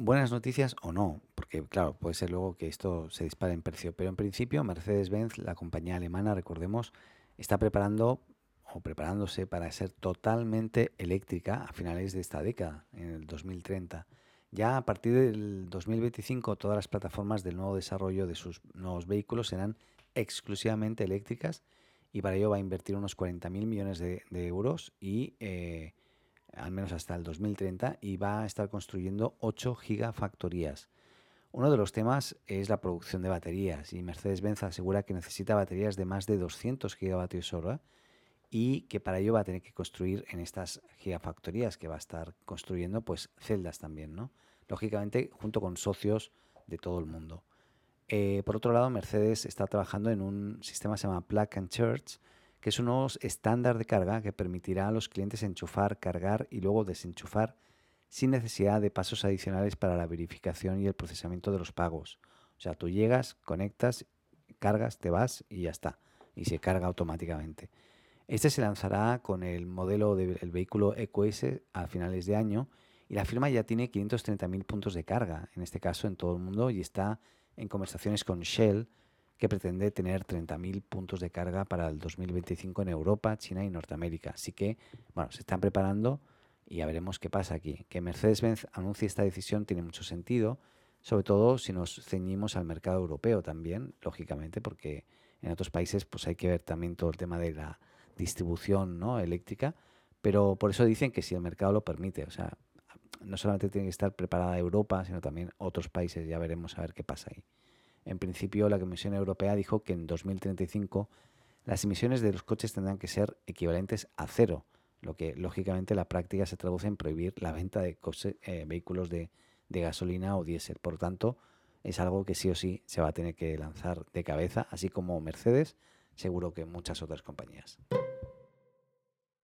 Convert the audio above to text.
buenas noticias o no, porque claro, puede ser luego que esto se dispare en precio, pero en principio Mercedes-Benz, la compañía alemana, recordemos, está preparando o preparándose para ser totalmente eléctrica a finales de esta década, en el 2030. Ya a partir del 2025 todas las plataformas del nuevo desarrollo de sus nuevos vehículos serán exclusivamente eléctricas y para ello va a invertir unos 40.000 millones de, euros y eh, al menos hasta el 2030 y va a estar construyendo 8 gigafactorías. Uno de los temas es la producción de baterías y Mercedes-Benz asegura que necesita baterías de más de 200 gigavatios hora y que para ello va a tener que construir en estas gigafactorías que va a estar construyendo pues celdas también, ¿no? Lógicamente junto con socios de todo el mundo. Eh, por otro lado, Mercedes está trabajando en un sistema que se llama Plug and Charge, que es un nuevo estándar de carga que permitirá a los clientes enchufar, cargar y luego desenchufar sin necesidad de pasos adicionales para la verificación y el procesamiento de los pagos. O sea, tú llegas, conectas, cargas, te vas y ya está. Y se carga automáticamente. Este se lanzará con el modelo del vehículo EQS a finales de año y la firma ya tiene 530.000 puntos de carga, en este caso en todo el mundo, y está en conversaciones con Shell, que pretende tener 30.000 puntos de carga para el 2025 en Europa, China y Norteamérica. Así que, bueno, se están preparando y ya veremos qué pasa aquí. Que Mercedes-Benz anuncie esta decisión tiene mucho sentido, sobre todo si nos ceñimos al mercado europeo también, lógicamente, porque en otros países pues hay que ver también todo el tema de la distribución ¿no? eléctrica, pero por eso dicen que si el mercado lo permite, o sea, no solamente tiene que estar preparada Europa, sino también otros países, ya veremos a ver qué pasa ahí. En principio, la Comisión Europea dijo que en 2035 las emisiones de los coches tendrán que ser equivalentes a cero, lo que lógicamente en la práctica se traduce en prohibir la venta de eh, vehículos de, de gasolina o diésel. Por tanto, es algo que sí o sí se va a tener que lanzar de cabeza, así como Mercedes, seguro que muchas otras compañías.